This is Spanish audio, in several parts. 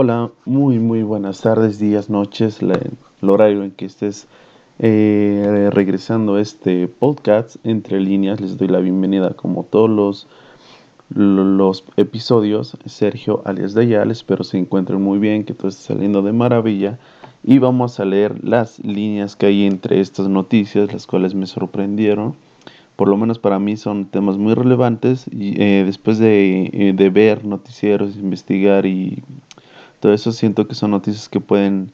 Hola, muy muy buenas tardes, días, noches, el horario en que estés eh, regresando a este podcast entre líneas. Les doy la bienvenida como todos los, los episodios. Sergio alias Dayal, espero se encuentren muy bien, que todo esté saliendo de maravilla. Y vamos a leer las líneas que hay entre estas noticias, las cuales me sorprendieron. Por lo menos para mí son temas muy relevantes y eh, después de, eh, de ver noticieros, investigar y todo eso siento que son noticias que pueden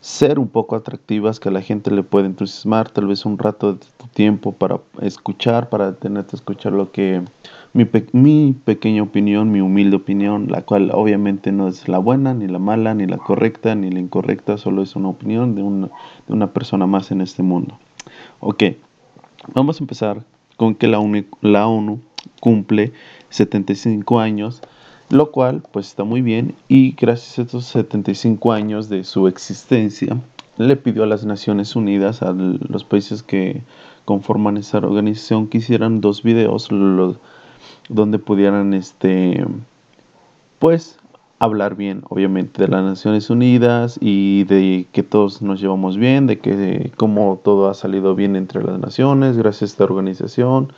ser un poco atractivas, que a la gente le puede entusiasmar, tal vez un rato de tu tiempo para escuchar, para tenerte a escuchar lo que mi, mi pequeña opinión, mi humilde opinión, la cual obviamente no es la buena, ni la mala, ni la correcta, ni la incorrecta, solo es una opinión de una, de una persona más en este mundo. Ok, vamos a empezar con que la la ONU cumple 75 años lo cual pues está muy bien. Y gracias a estos 75 años de su existencia le pidió a las Naciones Unidas, a los países que conforman esa organización, que hicieran dos videos donde pudieran este pues hablar bien, obviamente, de las Naciones Unidas y de que todos nos llevamos bien, de que cómo todo ha salido bien entre las naciones gracias a esta organización,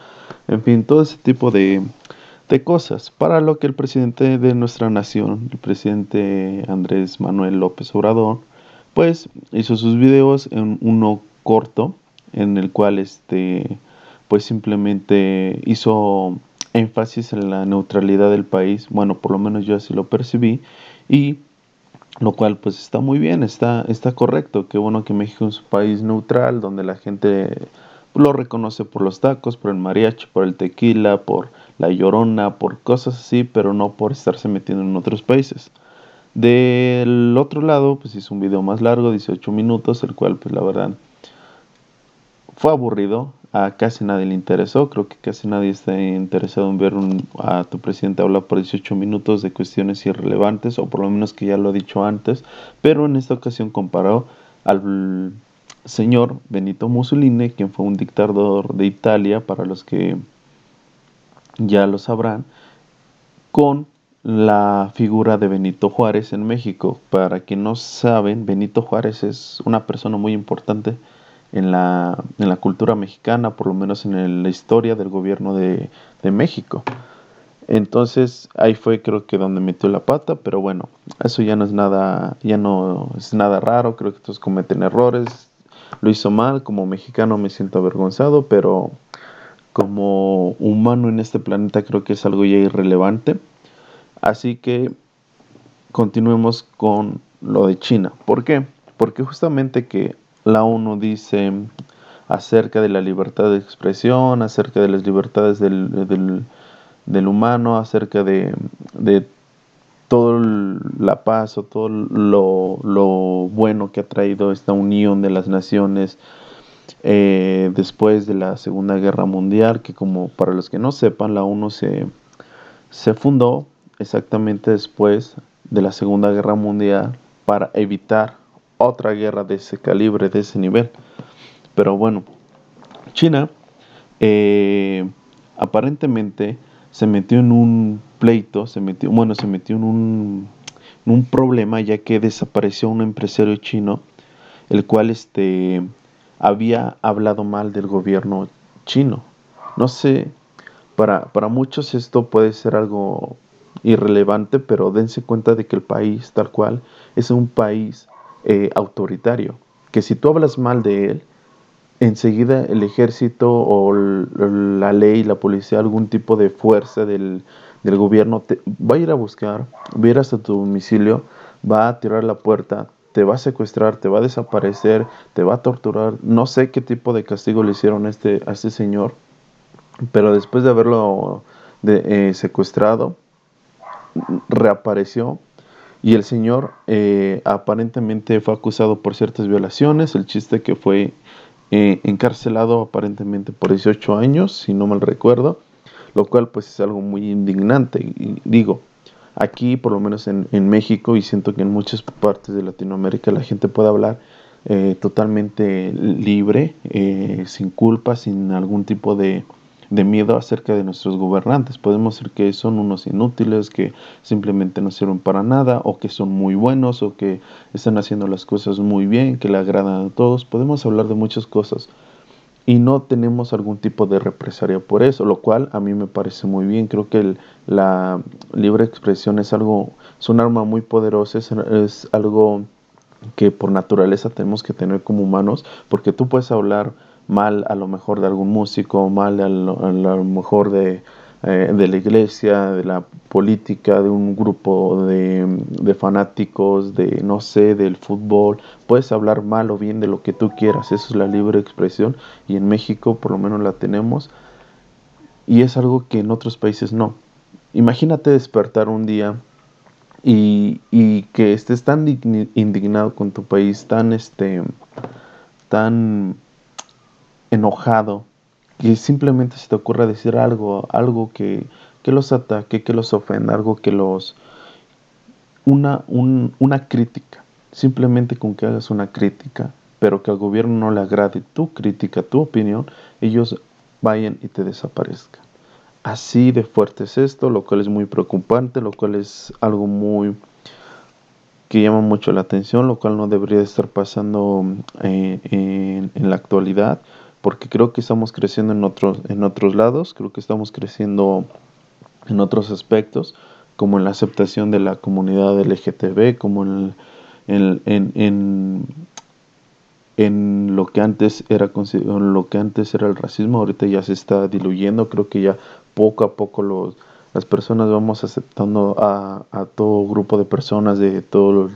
en fin, todo ese tipo de, de cosas, para lo que el presidente de nuestra nación, el presidente Andrés Manuel López Obrador, pues hizo sus videos en uno corto, en el cual este, pues simplemente hizo énfasis en la neutralidad del país, bueno, por lo menos yo así lo percibí, y lo cual pues está muy bien, está, está correcto, qué bueno que México es un país neutral, donde la gente lo reconoce por los tacos, por el mariachi, por el tequila, por la llorona, por cosas así, pero no por estarse metiendo en otros países. Del otro lado, pues hizo un video más largo, 18 minutos, el cual pues la verdad fue aburrido, a casi nadie le interesó, creo que casi nadie está interesado en ver a tu presidente hablar por 18 minutos de cuestiones irrelevantes, o por lo menos que ya lo he dicho antes, pero en esta ocasión comparó al señor Benito Mussolini, quien fue un dictador de Italia, para los que ya lo sabrán, con la figura de Benito Juárez en México. Para quien no saben, Benito Juárez es una persona muy importante en la, en la cultura mexicana, por lo menos en la historia del gobierno de, de México. Entonces ahí fue creo que donde metió la pata, pero bueno, eso ya no es nada, ya no es nada raro, creo que todos cometen errores, lo hizo mal, como mexicano me siento avergonzado, pero como humano en este planeta creo que es algo ya irrelevante. Así que continuemos con lo de China. ¿Por qué? Porque justamente que la ONU dice acerca de la libertad de expresión, acerca de las libertades del, del, humano, acerca de, de toda la paz o todo lo, lo, bueno que ha traído esta unión de las naciones eh, después de la Segunda Guerra Mundial, que como para los que no sepan, la ONU se, se fundó exactamente después de la Segunda Guerra Mundial para evitar otra guerra de ese calibre, de ese nivel. Pero bueno, China eh, aparentemente se metió en un pleito, se metió, bueno, se metió en un, en un problema ya que desapareció un empresario chino, el cual este había hablado mal del gobierno chino. No sé, para, para muchos esto puede ser algo irrelevante, pero dense cuenta de que el país tal cual es un país eh, autoritario, que si tú hablas mal de él, enseguida el ejército o la ley, la policía, algún tipo de fuerza del, del gobierno te va a ir a buscar, va a ir hasta tu domicilio, va a tirar la puerta, te va a secuestrar, te va a desaparecer, te va a torturar. No sé qué tipo de castigo le hicieron a este, a este señor, pero después de haberlo eh, secuestrado, reapareció y el señor eh, aparentemente fue acusado por ciertas violaciones. El chiste que fue eh, encarcelado aparentemente por 18 años, si no mal recuerdo, lo cual pues es algo muy indignante. Digo, aquí, por lo menos en, México, y siento que en muchas partes de Latinoamérica la gente puede hablar eh, totalmente libre, eh, sin culpa, sin algún tipo de de miedo acerca de nuestros gobernantes. Podemos decir que son unos inútiles, que simplemente no sirven para nada, o que son muy buenos, o que están haciendo las cosas muy bien, que le agradan a todos. Podemos hablar de muchas cosas y no tenemos algún tipo de represalia por eso, lo cual a mí me parece muy bien. Creo que la libre expresión es algo, es un arma muy poderosa, es, algo que por naturaleza tenemos que tener como humanos, porque tú puedes hablar mal a lo mejor de algún músico, mal a lo mejor de eh, de la iglesia, de la política, de un grupo de, fanáticos, de no sé, del fútbol. Puedes hablar mal o bien de lo que tú quieras, eso es la libre expresión y en México por lo menos la tenemos y es algo que en otros países no. Imagínate despertar un día y, y que estés tan indignado con tu país, tan este tan enojado y simplemente se te ocurra decir algo, algo que, los ataque, que los ofenda, algo que los... Una, una crítica, simplemente con que hagas una crítica, pero que al gobierno no le agrade tu crítica, tu opinión, ellos vayan y te desaparezcan. Así de fuerte es esto, lo cual es muy preocupante, lo cual es algo muy que llama mucho la atención, lo cual no debería estar pasando eh, en, en, la actualidad porque creo que estamos creciendo en otros, en otros lados, creo que estamos creciendo en otros aspectos, como en la aceptación de la comunidad LGTB, como en, en, en, lo que antes era lo que antes era el racismo, ahorita ya se está diluyendo, creo que ya poco a poco los, las personas vamos aceptando a, a todo grupo de personas de todo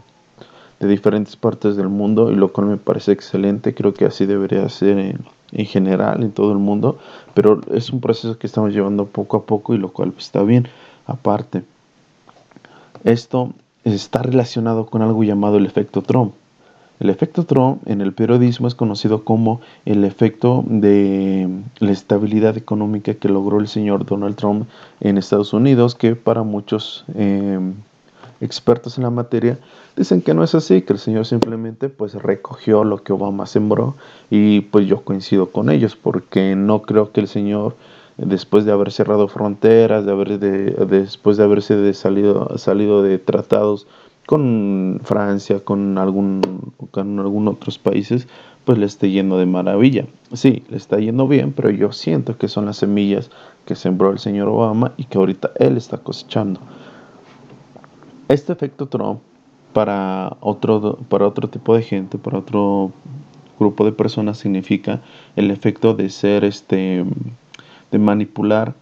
de diferentes partes del mundo y lo cual me parece excelente, creo que así debería ser en, en general en todo el mundo, pero es un proceso que estamos llevando poco a poco y lo cual está bien. Aparte, esto está relacionado con algo llamado el efecto Trump. El efecto Trump en el periodismo es conocido como el efecto de la estabilidad económica que logró el señor Donald Trump en Estados Unidos, que para muchos eh, expertos en la materia dicen que no es así, que el Señor simplemente pues recogió lo que Obama sembró y pues yo coincido con ellos porque no creo que el Señor después de haber cerrado fronteras, de haber de, después de haberse salido, salido de tratados con Francia, con algún con algunos otros países, pues le esté yendo de maravilla. Sí, le está yendo bien, pero yo siento que son las semillas que sembró el señor Obama y que ahorita él está cosechando. Este efecto Trump para otro, para otro tipo de gente, para otro grupo de personas significa el efecto de ser este de manipular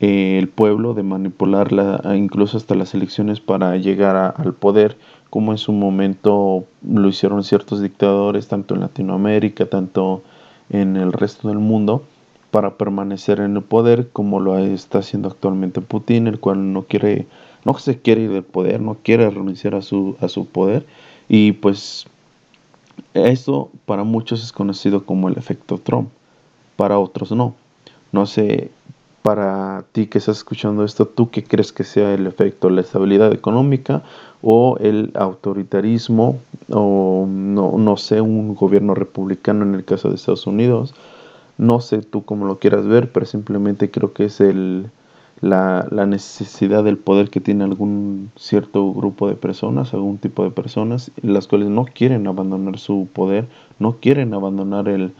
eh, el pueblo, de manipular la, incluso hasta las elecciones para llegar al poder, como en su momento lo hicieron ciertos dictadores, tanto en Latinoamérica, tanto en el resto del mundo, para permanecer en el poder, como lo está haciendo actualmente Putin, el cual no quiere no se quiere ir del poder, no quiere renunciar a su, a su poder y pues eso para muchos es conocido como el efecto Trump, para otros no. No sé, para ti que estás escuchando esto, ¿tú qué crees que sea el efecto? ¿La estabilidad económica o el autoritarismo o no, no sé, un gobierno republicano en el caso de Estados Unidos? No sé tú cómo lo quieras ver, pero simplemente creo que es el, la, la, necesidad del poder que tiene algún cierto grupo de personas, algún tipo de personas, las cuales no quieren abandonar su poder, no quieren abandonar el,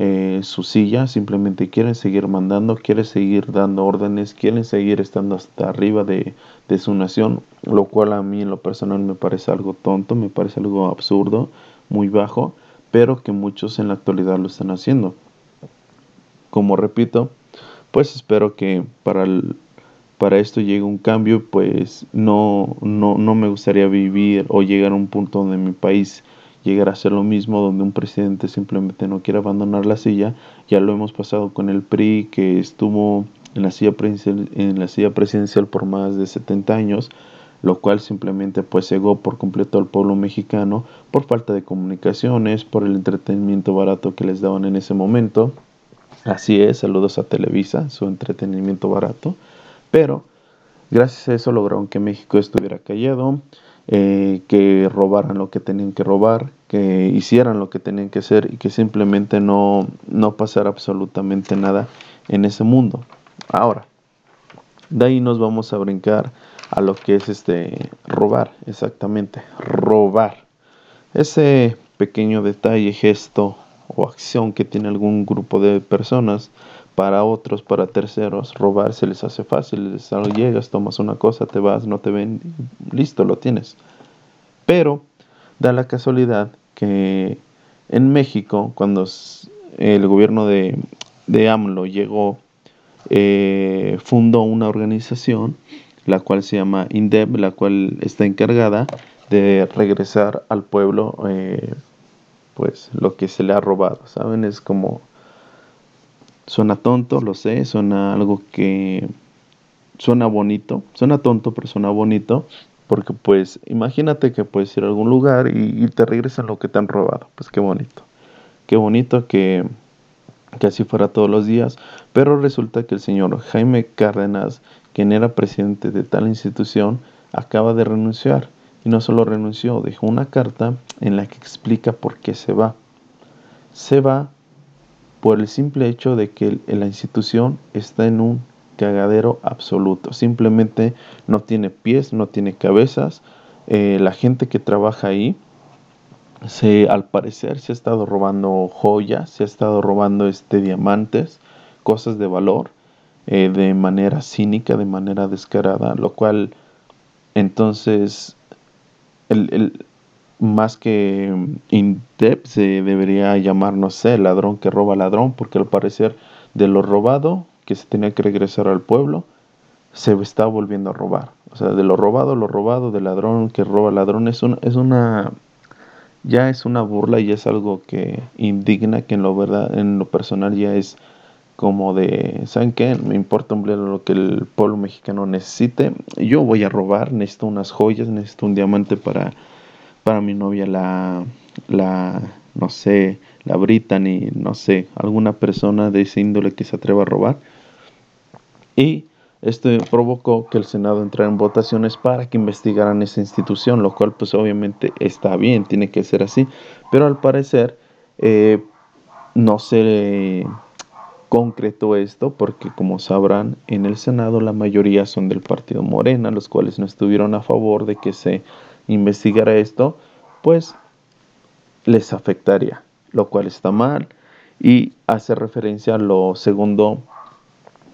eh, su silla, simplemente quieren seguir mandando, quieren seguir dando órdenes, quieren seguir estando hasta arriba de, de su nación, lo cual a mí en lo personal me parece algo tonto, me parece algo absurdo, muy bajo, pero que muchos en la actualidad lo están haciendo. Como repito, pues espero que para el, para esto llegue un cambio, pues no, no, no me gustaría vivir o llegar a un punto donde mi país llegara a ser lo mismo, donde un presidente simplemente no quiere abandonar la silla. Ya lo hemos pasado con el PRI, que estuvo en la silla presidencial, en la silla presidencial por más de 70 años, lo cual simplemente pues cegó por completo al pueblo mexicano por falta de comunicaciones, por el entretenimiento barato que les daban en ese momento. Así es, saludos a Televisa, su entretenimiento barato. Pero gracias a eso lograron que México estuviera callado, eh, que robaran lo que tenían que robar, que hicieran lo que tenían que hacer y que simplemente no, no pasara absolutamente nada en ese mundo. Ahora, de ahí nos vamos a brincar a lo que es este robar, exactamente, robar. Ese pequeño detalle, gesto o acción que tiene algún grupo de personas para otros, para terceros, robar se les hace fácil, les llegas, tomas una cosa, te vas, no te ven, listo, lo tienes. Pero da la casualidad que en México, cuando el gobierno de, de AMLO llegó, eh, fundó una organización, la cual se llama INDEP, la cual está encargada de regresar al pueblo, eh, pues lo que se le ha robado, ¿saben? Es como, suena tonto, lo sé, suena algo que suena bonito, suena tonto, pero suena bonito, porque pues imagínate que puedes ir a algún lugar y, te regresan lo que te han robado, pues qué bonito, qué bonito que que así fuera todos los días, pero resulta que el señor Jaime Cárdenas, quien era presidente de tal institución, acaba de renunciar. Y no solo renunció, dejó una carta en la que explica por qué se va. Se va por el simple hecho de que la institución está en un cagadero absoluto. Simplemente no tiene pies, no tiene cabezas. Eh, la gente que trabaja ahí se, al parecer se ha estado robando joyas, se ha estado robando este, diamantes, cosas de valor, eh, de manera cínica, de manera descarada, lo cual entonces el, el más que INDEP se debería llamar, no sé, ladrón que roba ladrón, porque al parecer de lo robado que se tenía que regresar al pueblo, se está volviendo a robar. O sea, de lo robado, lo robado, de ladrón que roba ladrón, es, es una ya es una burla y es algo que indigna que en lo verdad en lo personal ya es como de saben qué me importa un lo que el pueblo mexicano necesite yo voy a robar necesito unas joyas necesito un diamante para para mi novia la la no sé la Brittany no sé alguna persona de ese índole que se atreva a robar. Y esto provocó que el Senado entrara en votaciones para que investigaran esa institución, lo cual pues obviamente está bien, tiene que ser así, pero al parecer eh, no se concretó esto porque como sabrán en el Senado la mayoría son del partido Morena, los cuales no estuvieron a favor de que se investigara esto, pues les afectaría, lo cual está mal y hace referencia a lo segundo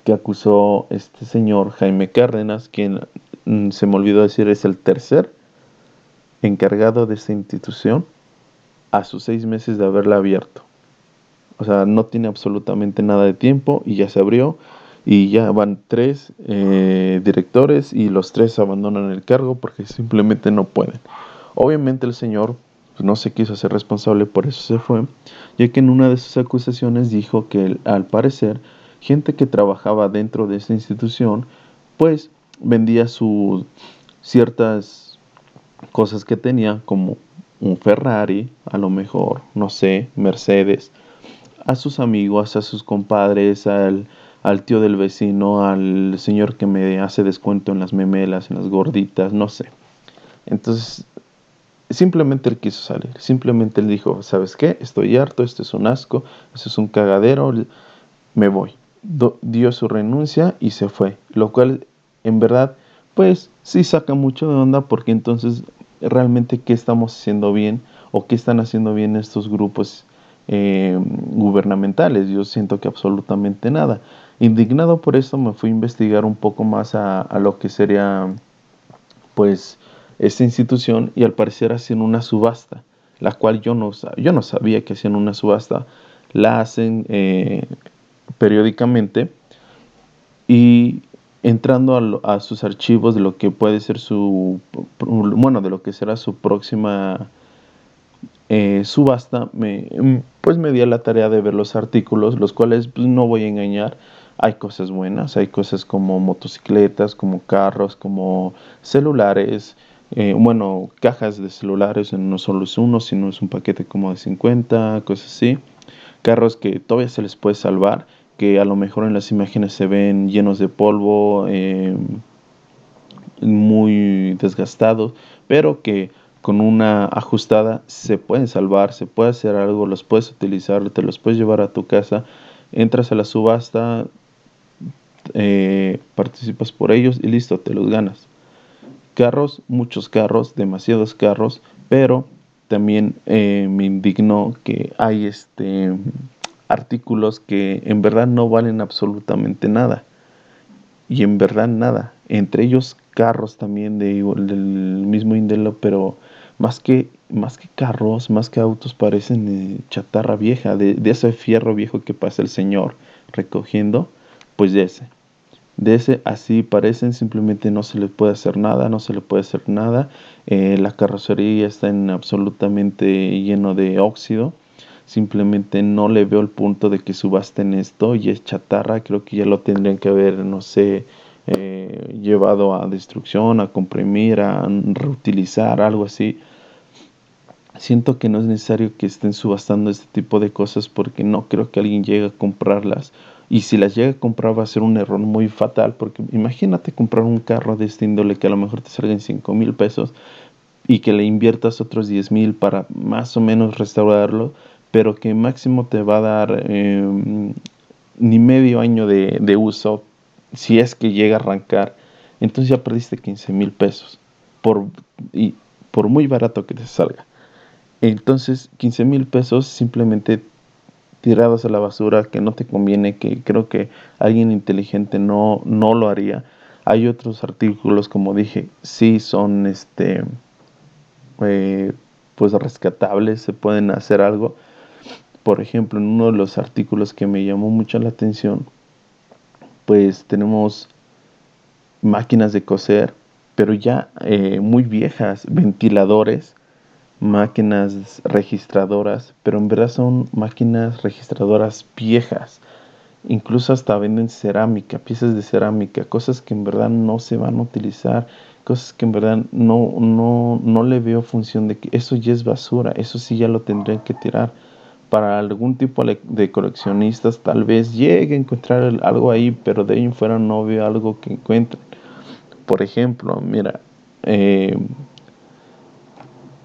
que acusó este señor Jaime Cárdenas, quien mm, se me olvidó decir es el tercer encargado de esta institución a sus seis meses de haberla abierto. O sea, no tiene absolutamente nada de tiempo y ya se abrió y ya van tres eh, directores y los tres abandonan el cargo porque simplemente no pueden. Obviamente el señor pues, no se quiso hacer responsable, por eso se fue, ya que en una de sus acusaciones dijo que al parecer gente que trabajaba dentro de esta institución, pues vendía sus ciertas cosas que tenía, como un Ferrari, a lo mejor, no sé, Mercedes, a sus amigos, a sus compadres, al, al tío del vecino, al señor que me hace descuento en las memelas, en las gorditas, no sé. Entonces, simplemente él quiso salir, simplemente él dijo, ¿sabes qué? Estoy harto, esto es un asco, esto es un cagadero, me voy dio su renuncia y se fue, lo cual en verdad pues sí saca mucho de onda porque entonces realmente qué estamos haciendo bien o qué están haciendo bien estos grupos eh, gubernamentales. Yo siento que absolutamente nada. Indignado por esto me fui a investigar un poco más a, a lo que sería pues esta institución y al parecer hacen una subasta, la cual yo no, yo no sabía que hacían una subasta. La hacen eh, periódicamente y entrando a, sus archivos de lo que puede ser su, bueno, de lo que será su próxima eh, subasta, me, pues me di a la tarea de ver los artículos, los cuales pues, no voy a engañar, hay cosas buenas, hay cosas como motocicletas, como carros, como celulares, eh, bueno, cajas de celulares, no solo es uno, sino es un paquete como de 50, cosas así, carros que todavía se les puede salvar que a lo mejor en las imágenes se ven llenos de polvo, eh, muy desgastados, pero que con una ajustada se pueden salvar, se puede hacer algo, los puedes utilizar, te los puedes llevar a tu casa, entras a la subasta, eh, participas por ellos y listo, te los ganas. Carros, muchos carros, demasiados carros, pero también eh, me indignó que hay este artículos que en verdad no valen absolutamente nada. Y en verdad nada. Entre ellos carros también de, del mismo Indelo, pero más que, más que carros, más que autos, parecen chatarra vieja, de, de, ese fierro viejo que pasa el señor recogiendo, pues de ese. De ese así parecen, simplemente no se le puede hacer nada, no se le puede hacer nada. Eh, la carrocería está en absolutamente lleno de óxido simplemente no le veo el punto de que subasten esto y es chatarra, creo que ya lo tendrían que haber, no sé, eh, llevado a destrucción, a comprimir, a reutilizar, algo así. Siento que no es necesario que estén subastando este tipo de cosas porque no creo que alguien llegue a comprarlas. Y si las llega a comprar va a ser un error muy fatal porque imagínate comprar un carro de este índole que a lo mejor te salga en 5 mil pesos y que le inviertas otros 10 mil para más o menos restaurarlo pero que máximo te va a dar em, ni medio año de, uso si es que llega a arrancar. Entonces ya perdiste 15 mil pesos por, y, por muy barato que te salga. Entonces 15 mil pesos simplemente tirados a la basura que no te conviene, que creo que alguien inteligente no, no lo haría. Hay otros artículos, como dije, sí son este eh, pues rescatables, se pueden hacer algo, por ejemplo, en uno de los artículos que me llamó mucho la atención, pues tenemos máquinas de coser, pero ya eh, muy viejas, ventiladores, máquinas registradoras, pero en verdad son máquinas registradoras viejas. Incluso hasta venden cerámica, piezas de cerámica, cosas que en verdad no se van a utilizar, cosas que en verdad no, no, no le veo función de que eso ya es basura, eso sí ya lo tendrían que tirar para algún tipo de coleccionistas tal vez llegue a encontrar algo ahí, pero de ahí en fuera no veo algo que encuentren. Por ejemplo, mira, eh,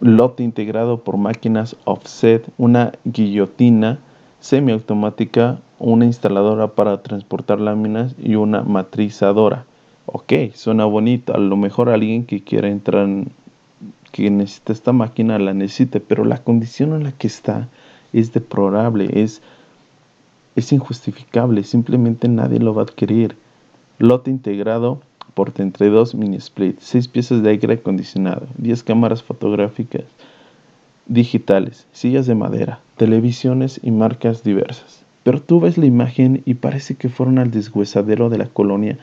lote integrado por máquinas offset, una guillotina semiautomática, una instaladora para transportar láminas y una matrizadora. Ok, suena bonito. A lo mejor alguien que quiera entrar, que necesita esta máquina, la necesite, pero la condición en la que está es deplorable, es, es injustificable, simplemente nadie lo va a adquirir. Lote integrado por 32 mini split, 6 piezas de aire acondicionado, 10 cámaras fotográficas digitales, sillas de madera, televisiones y marcas diversas. Pero tú ves la imagen y parece que fueron al deshuesadero de la colonia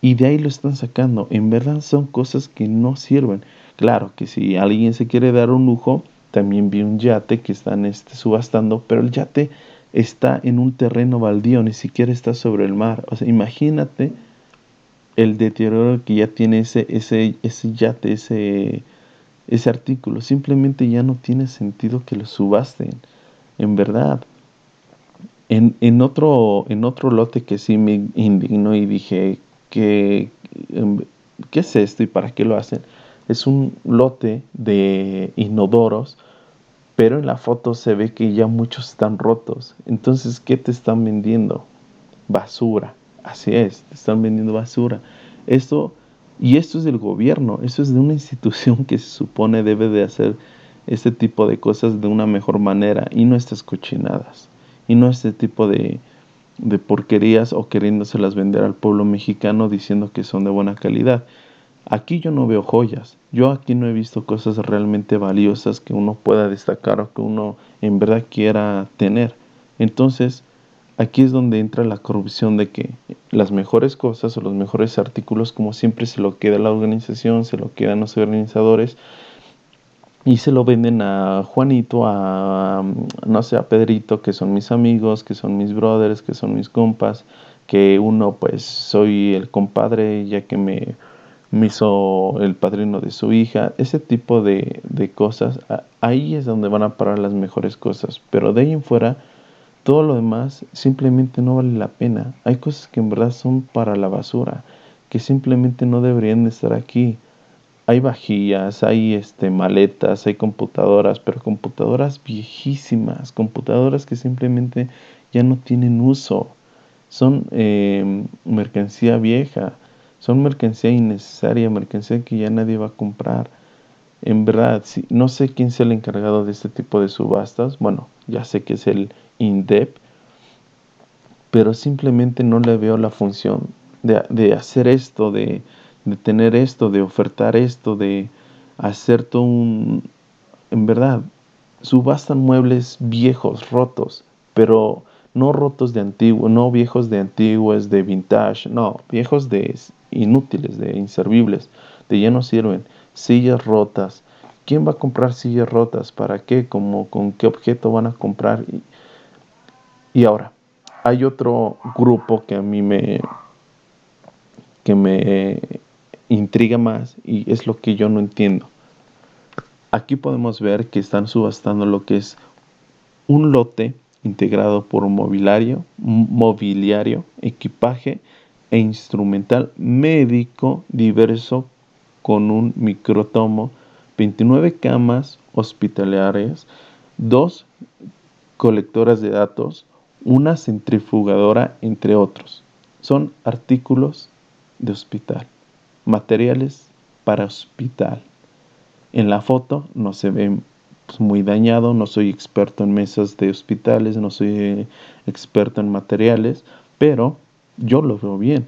y de ahí lo están sacando. En verdad son cosas que no sirven. Claro que si alguien se quiere dar un lujo, también vi un yate que están este, subastando, pero el yate está en un terreno baldío, ni siquiera está sobre el mar. O sea, imagínate el deterioro que ya tiene ese, ese, ese yate, ese, ese artículo. Simplemente ya no tiene sentido que lo subasten. En verdad. En, en, otro, en otro lote que sí me indignó y dije, que, em, ¿qué es esto y para qué lo hacen? Es un lote de inodoros pero en la foto se ve que ya muchos están rotos. Entonces, ¿qué te están vendiendo? Basura. Así es, están vendiendo basura. Esto, y esto es del gobierno, eso es de una institución que se supone debe de hacer este tipo de cosas de una mejor manera y no estas cochinadas. Y no este tipo de porquerías o queriéndoselas vender al pueblo mexicano diciendo que son de buena calidad. Aquí yo no veo joyas, yo aquí no he visto cosas realmente valiosas que uno pueda destacar o que uno en verdad quiera tener. Entonces, aquí es donde entra la corrupción de que las mejores cosas o los mejores artículos, como siempre, se lo queda la organización, se lo quedan los organizadores y se lo venden a Juanito, a no sé, a Pedrito, que son mis amigos, que son mis brothers, que son mis compas, que uno pues soy el compadre ya que me me hizo el padrino de su hija, ese tipo de, cosas, ahí es donde van a parar las mejores cosas, pero de ahí en fuera, todo lo demás simplemente no vale la pena. Hay cosas que en verdad son para la basura, que simplemente no deberían de estar aquí. Hay vajillas, hay este, maletas, hay computadoras, pero computadoras viejísimas, computadoras que simplemente ya no tienen uso son eh, mercancía vieja, son mercancía innecesaria, mercancía que ya nadie va a comprar. En verdad, no sé quién es el encargado de este tipo de subastas. Bueno, ya sé que es el INDEP, pero simplemente no le veo la función de, hacer esto, de, de, tener esto, de ofertar esto, de hacer todo un... En verdad, subastan muebles viejos, rotos, pero no rotos de antiguo, no viejos de antiguos, de vintage, no, viejos de inútiles, de inservibles, de ya no sirven, sillas rotas. ¿Quién va a comprar sillas rotas? ¿Para qué? ¿Cómo, ¿Con qué objeto van a comprar? Y, y ahora, hay otro grupo que a mí me, que me intriga más y es lo que yo no entiendo. Aquí podemos ver que están subastando lo que es un lote integrado por mobiliario, mobiliario, equipaje e instrumental médico diverso con un microtomo, 29 camas hospitalarias, dos colectoras de datos, una centrifugadora, entre otros. Son artículos de hospital, materiales para hospital. En la foto no se ve pues, muy dañado, no soy experto en mesas de hospitales, no soy experto en materiales, pero yo lo veo bien.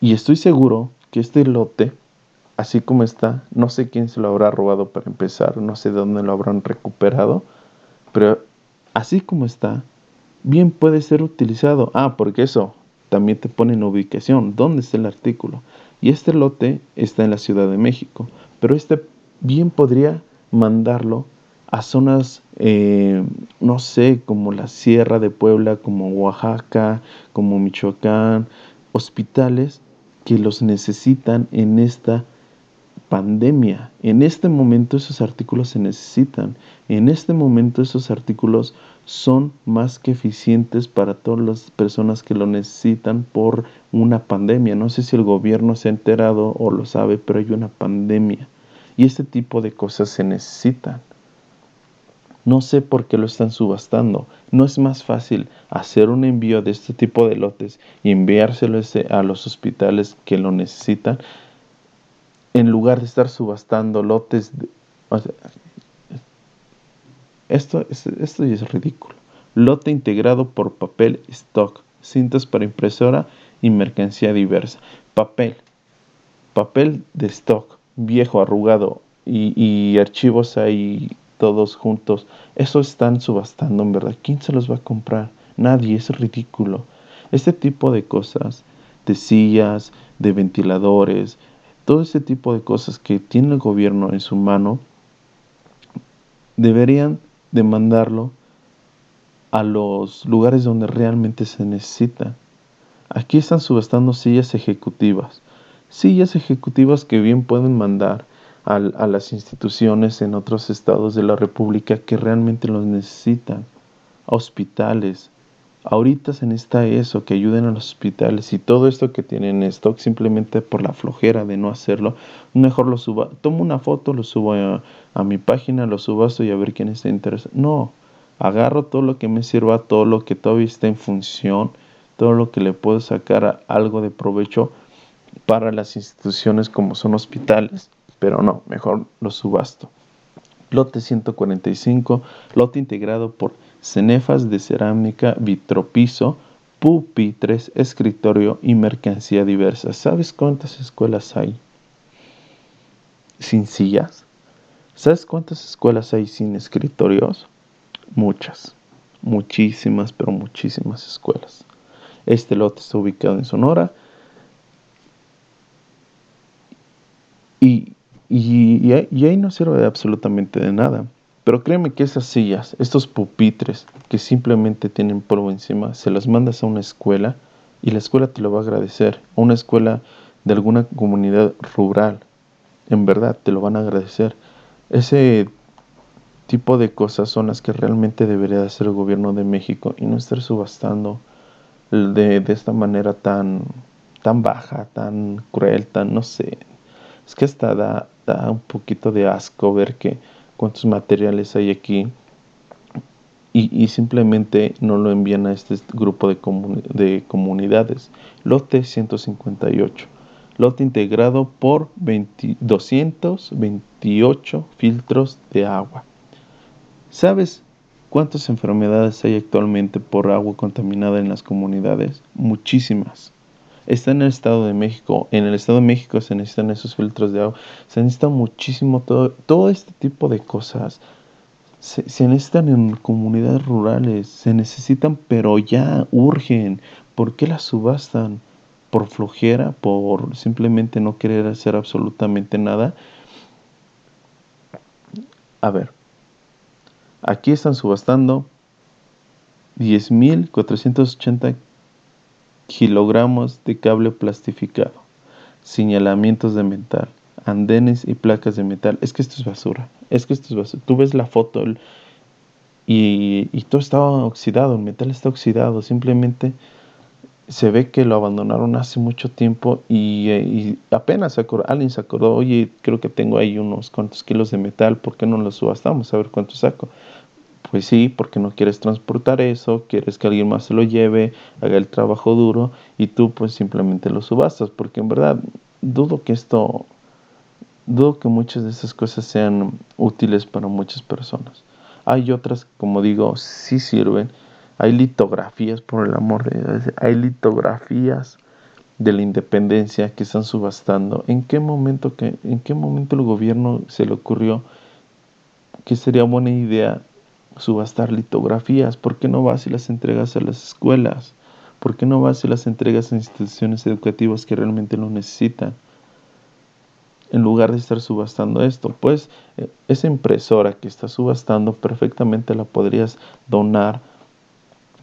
Y estoy seguro que este lote, así como está, no sé quién se lo habrá robado para empezar, no sé de dónde lo habrán recuperado, pero así como está, bien puede ser utilizado. Ah, porque eso también te pone en ubicación, dónde está el artículo. Y este lote está en la Ciudad de México, pero este bien podría mandarlo a zonas, eh, no sé, como la Sierra de Puebla, como Oaxaca, como Michoacán, hospitales que los necesitan en esta pandemia. En este momento esos artículos se necesitan. En este momento esos artículos son más que eficientes para todas las personas que lo necesitan por una pandemia. No sé si el gobierno se ha enterado o lo sabe, pero hay una pandemia. Y este tipo de cosas se necesitan. No sé por qué lo están subastando. ¿No es más fácil hacer un envío de este tipo de lotes y enviárselo a los hospitales que lo necesitan en lugar de estar subastando lotes? esto, esto ya es ridículo. Lote integrado por papel stock, cintas para impresora y mercancía diversa. Papel. Papel de stock viejo, arrugado y, archivos ahí todos juntos. Eso están subastando en verdad. ¿Quién se los va a comprar? Nadie, es ridículo. Este tipo de cosas, de sillas, de ventiladores, todo ese tipo de cosas que tiene el gobierno en su mano, deberían demandarlo a los lugares donde realmente se necesita. Aquí están subastando sillas ejecutivas, sillas ejecutivas que bien pueden mandar a, las instituciones en otros estados de la República que realmente los necesitan, hospitales. Ahorita se necesita eso, que ayuden a los hospitales y todo esto que tienen en stock simplemente por la flojera de no hacerlo, mejor lo suba, tomo una foto, lo subo a, mi página, lo subasto y a ver quién está interesado. No, agarro todo lo que me sirva, todo lo que todavía está en función, todo lo que le puedo sacar algo de provecho para las instituciones como son hospitales, pero no, mejor lo subasto. Lote 145, lote integrado por cenefas de cerámica, vitropiso, pupitres, escritorio y mercancía diversa. ¿Sabes cuántas escuelas hay sin sillas? ¿Sabes cuántas escuelas hay sin escritorios? Muchas, muchísimas, pero muchísimas escuelas. Este lote está ubicado en Sonora Y, ahí no sirve absolutamente de nada. Pero créeme que esas sillas, estos pupitres que simplemente tienen polvo encima, se las mandas a una escuela y la escuela te lo va a agradecer. A una escuela de alguna comunidad rural, en verdad te lo van a agradecer. Ese tipo de cosas son las que realmente debería hacer el gobierno de México y no estar subastando de, de esta manera tan, tan baja, tan cruel, tan, no sé. Es que hasta da, da un poquito de asco ver que cuántos materiales hay aquí y, simplemente no lo envían a este grupo de, de comunidades. Lote 158. Lote integrado por 228 filtros de agua. ¿Sabes cuántas enfermedades hay actualmente por agua contaminada en las comunidades? Muchísimas. Está en el Estado de México. En el Estado de México se necesitan esos filtros de agua. Se necesita muchísimo todo, todo este tipo de cosas se, necesitan en comunidades rurales, se necesitan, pero ya urgen. ¿Por qué las subastan? ¿Por flojera? ¿Por simplemente no querer hacer absolutamente nada? A ver, aquí están subastando 10.480 kilogramos de cable plastificado, señalamientos de metal, andenes y placas de metal. Es que esto es basura. Es que esto es basura. Tú ves la foto y, todo estaba oxidado. El metal está oxidado. Simplemente se ve que lo abandonaron hace mucho tiempo y, apenas se acordó, alguien se acordó, oye, creo que tengo ahí unos cuantos kilos de metal, ¿por qué no lo subastamos? A ver cuánto saco. Pues sí, porque no quieres transportar eso, quieres que alguien más se lo lleve, haga el trabajo duro y tú pues simplemente lo subastas, porque en verdad dudo que esto Dudo que muchas de esas cosas sean útiles para muchas personas. Hay otras, como digo, sí sirven. Hay litografías, por el amor de Dios. Hay litografías de la independencia que están subastando. ¿En qué momento, en qué momento el gobierno se le ocurrió que sería buena idea subastar litografías? ¿Por qué no vas y las entregas a las escuelas? ¿Por qué no vas y las entregas a instituciones educativas que realmente lo necesitan? en lugar de estar subastando esto. Pues eh, esa impresora que está subastando perfectamente la podrías donar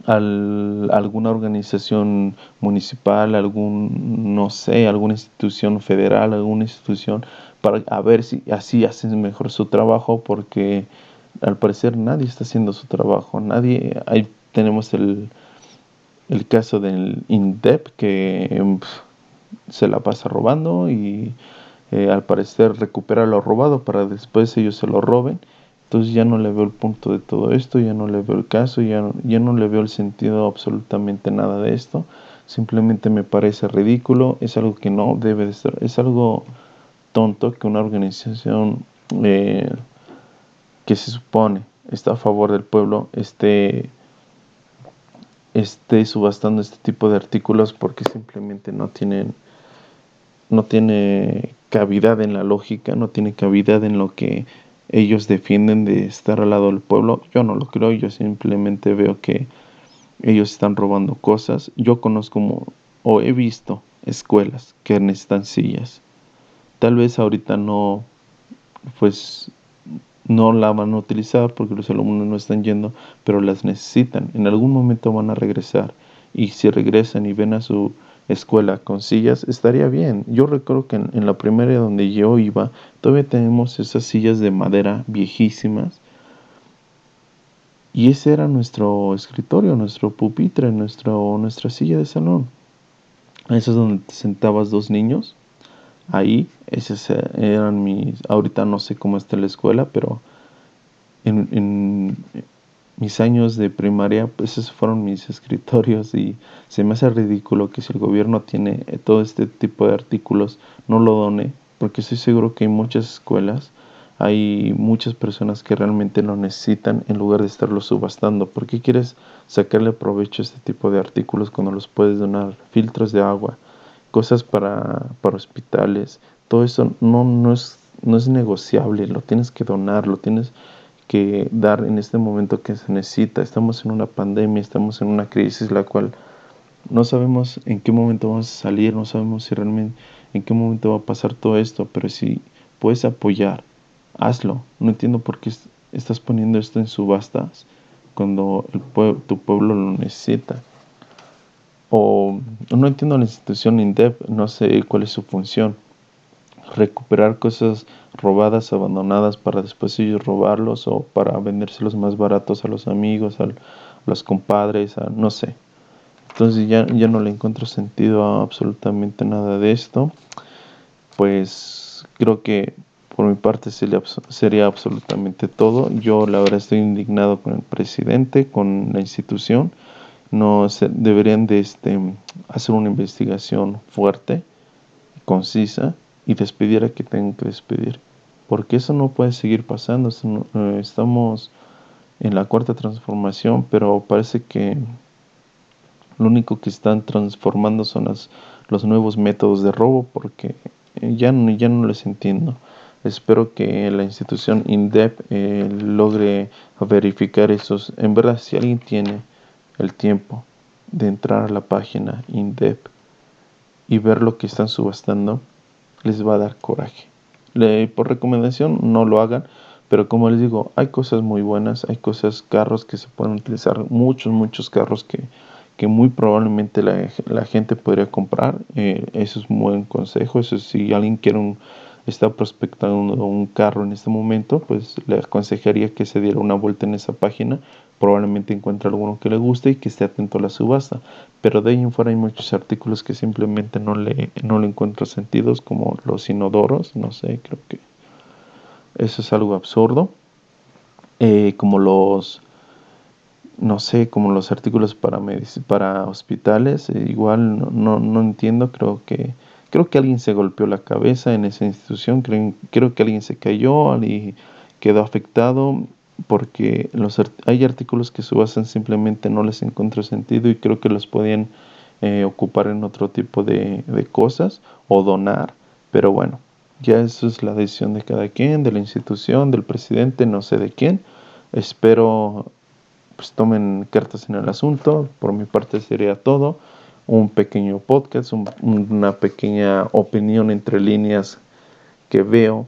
a alguna organización municipal, algún, no sé, alguna institución federal, alguna institución, para ver si así hacen mejor su trabajo, porque al parecer nadie está haciendo su trabajo, nadie, ahí tenemos el, el caso del INDEP que se la pasa robando y eh, al parecer recupera lo robado para después ellos se lo roben. Entonces ya no le veo el punto de todo esto, ya no le veo el caso, ya ya no le veo el sentido absolutamente nada de esto. Simplemente me parece ridículo, es algo que no debe de ser, es algo tonto que una organización eh, que se supone está a favor del pueblo esté, esté subastando este tipo de artículos porque simplemente no tienen no tiene cavidad en la lógica, no tiene cavidad en lo que ellos defienden de estar al lado del pueblo. Yo no lo creo, yo simplemente veo que ellos están robando cosas. Yo conozco o he visto escuelas que necesitan sillas. Tal vez ahorita no, pues no la van a utilizar porque los alumnos no están yendo, pero las necesitan. En algún momento van a regresar. Y si regresan y ven a su escuela con sillas, estaría bien. Yo recuerdo que en, la primera donde yo iba, todavía tenemos esas sillas de madera viejísimas. Y ese era nuestro escritorio, nuestro pupitre, nuestro, nuestra silla de salón. Esa es donde te sentabas dos niños. Ahí, esos eran mis... Ahorita no sé cómo está la escuela, pero en, mis años de primaria, pues esos fueron mis escritorios y se me hace ridículo que si el gobierno tiene eh, todo este tipo de artículos no lo done, porque estoy seguro que hay muchas escuelas, hay muchas personas que realmente lo necesitan en lugar de estarlo subastando. ¿Por qué quieres sacarle provecho a este tipo de artículos cuando los puedes donar? Filtros de agua, cosas para, para hospitales, todo eso no, no, es, no es negociable, lo tienes que donar, lo tienes que dar en este momento que se necesita. Estamos en una pandemia, estamos en una crisis la cual no sabemos en qué momento vamos a salir, no sabemos si realmente en qué momento va a pasar todo esto, pero si puedes apoyar, hazlo. No entiendo por qué estás poniendo esto en subastas cuando el tu pueblo lo necesita. O no entiendo la institución INDEP, no sé cuál es su función recuperar cosas robadas, abandonadas para después ellos robarlos o para vendérselos más baratos a los amigos, a los compadres, a, no sé. Entonces ya, ya no le encuentro sentido a absolutamente nada de esto. Pues creo que Por mi parte sería, sería absolutamente todo. Yo la verdad estoy indignado con el presidente, con la institución. No se, deberían de este, hacer una investigación fuerte, concisa y despedir a que tengan que despedir. Porque eso no puede seguir pasando. Eh, estamos en la cuarta transformación, pero parece que lo único que están transformando son los nuevos métodos de robo porque ya, ya no les entiendo. Espero que la institución INDEP eh, logre verificar esos. En verdad, si alguien tiene el tiempo de entrar a la página INDEP y ver lo que están subastando, les va a dar coraje. por recomendación, no lo hagan, pero como les digo, hay cosas muy buenas, hay cosas, carros que se pueden utilizar, muchos, muchos carros que, que muy probablemente la, la gente podría comprar. Eh, eso es un buen consejo. Eso si alguien quiere un está prospectando un carro en este momento, pues le aconsejaría que se diera una vuelta en esa página. Probablemente encuentre alguno que le guste y que esté atento a la subasta. Pero de ahí en fuera hay muchos artículos que simplemente no le, no le encuentro sentidos, como los inodoros, no sé, creo que eso es algo absurdo. Eh, como los, no sé, como los artículos para, para hospitales, eh, igual no, no, no entiendo, creo que Creo que alguien se golpeó la cabeza en esa institución, creo, creo que alguien se cayó y quedó afectado porque los, hay artículos que subasan simplemente no les encuentro sentido y creo que los podían eh, ocupar en otro tipo de, cosas o donar, pero bueno, ya eso es la decisión de cada quien, de la institución, del presidente, no sé de quién. Espero pues tomen cartas en el asunto, por mi parte sería todo un pequeño podcast, una pequeña opinión entre líneas que veo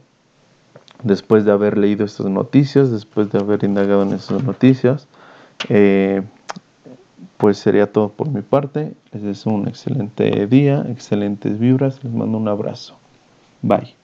después de haber leído estas noticias, después de haber indagado en estas noticias. Eh, pues sería todo por mi parte. Les deseo un excelente día, excelentes vibras. Les mando un abrazo. Bye.